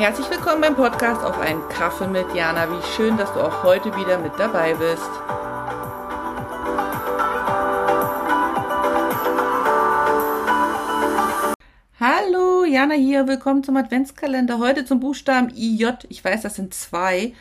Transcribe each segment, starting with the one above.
Herzlich willkommen beim Podcast auf einen Kaffee mit Jana. Wie schön, dass du auch heute wieder mit dabei bist. Hallo, Jana hier. Willkommen zum Adventskalender. Heute zum Buchstaben IJ. Ich weiß, das sind zwei.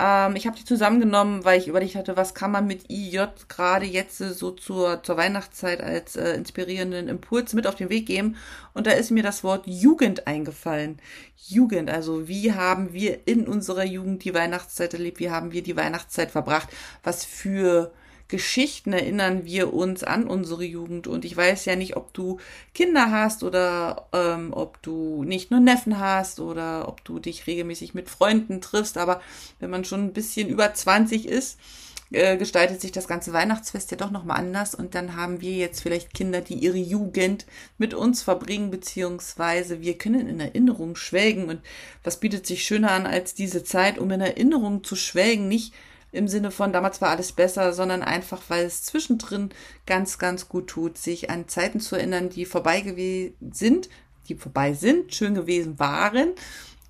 Ähm, ich habe die zusammengenommen, weil ich überlegt hatte, was kann man mit IJ gerade jetzt so zur, zur Weihnachtszeit als äh, inspirierenden Impuls mit auf den Weg geben. Und da ist mir das Wort Jugend eingefallen. Jugend, also wie haben wir in unserer Jugend die Weihnachtszeit erlebt? Wie haben wir die Weihnachtszeit verbracht? Was für Geschichten erinnern wir uns an unsere Jugend. Und ich weiß ja nicht, ob du Kinder hast oder ähm, ob du nicht nur Neffen hast oder ob du dich regelmäßig mit Freunden triffst. Aber wenn man schon ein bisschen über 20 ist, äh, gestaltet sich das ganze Weihnachtsfest ja doch nochmal anders. Und dann haben wir jetzt vielleicht Kinder, die ihre Jugend mit uns verbringen, beziehungsweise wir können in Erinnerung schwelgen. Und was bietet sich schöner an als diese Zeit, um in Erinnerung zu schwelgen, nicht im Sinne von damals war alles besser, sondern einfach, weil es zwischendrin ganz, ganz gut tut, sich an Zeiten zu erinnern, die vorbei gewesen sind, die vorbei sind, schön gewesen waren,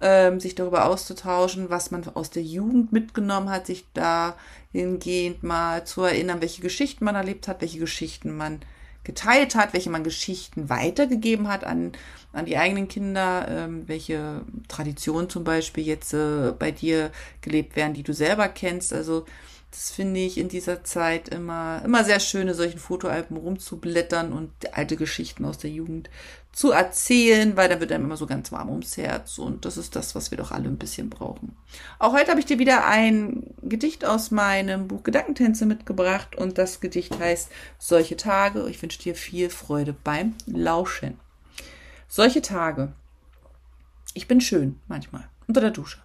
ähm, sich darüber auszutauschen, was man aus der Jugend mitgenommen hat, sich dahingehend mal zu erinnern, welche Geschichten man erlebt hat, welche Geschichten man geteilt hat, welche man Geschichten weitergegeben hat an, an die eigenen Kinder, ähm, welche Traditionen zum Beispiel jetzt äh, bei dir gelebt werden, die du selber kennst. Also das finde ich in dieser Zeit immer, immer sehr schön, in solchen Fotoalben rumzublättern und alte Geschichten aus der Jugend zu erzählen, weil da wird einem immer so ganz warm ums Herz und das ist das, was wir doch alle ein bisschen brauchen. Auch heute habe ich dir wieder ein Gedicht aus meinem Buch Gedankentänze mitgebracht und das Gedicht heißt Solche Tage. Ich wünsche dir viel Freude beim Lauschen. Solche Tage. Ich bin schön manchmal unter der Dusche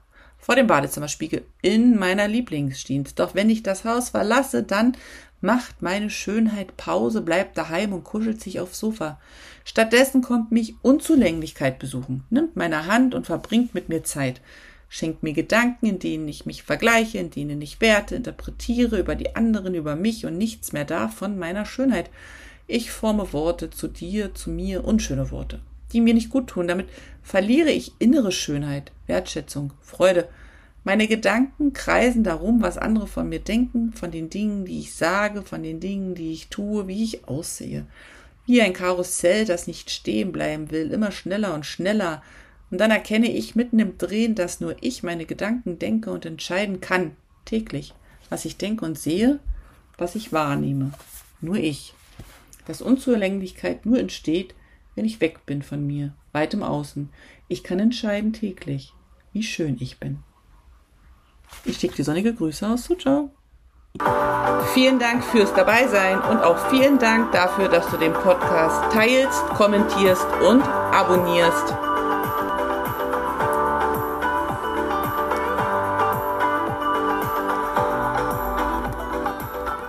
vor dem Badezimmerspiegel in meiner Lieblingsjeans. Doch wenn ich das Haus verlasse, dann macht meine Schönheit Pause, bleibt daheim und kuschelt sich aufs Sofa. Stattdessen kommt mich Unzulänglichkeit besuchen, nimmt meine Hand und verbringt mit mir Zeit, schenkt mir Gedanken, in denen ich mich vergleiche, in denen ich Werte interpretiere über die anderen, über mich und nichts mehr davon meiner Schönheit. Ich forme Worte zu dir, zu mir, unschöne Worte die mir nicht gut tun. Damit verliere ich innere Schönheit, Wertschätzung, Freude. Meine Gedanken kreisen darum, was andere von mir denken, von den Dingen, die ich sage, von den Dingen, die ich tue, wie ich aussehe. Wie ein Karussell, das nicht stehen bleiben will, immer schneller und schneller. Und dann erkenne ich mitten im Drehen, dass nur ich meine Gedanken denke und entscheiden kann, täglich, was ich denke und sehe, was ich wahrnehme. Nur ich. Dass Unzulänglichkeit nur entsteht, wenn ich weg bin von mir, weit im Außen. Ich kann entscheiden täglich, wie schön ich bin. Ich schicke dir sonnige Grüße aus. Ciao. Vielen Dank fürs Dabeisein und auch vielen Dank dafür, dass du den Podcast teilst, kommentierst und abonnierst.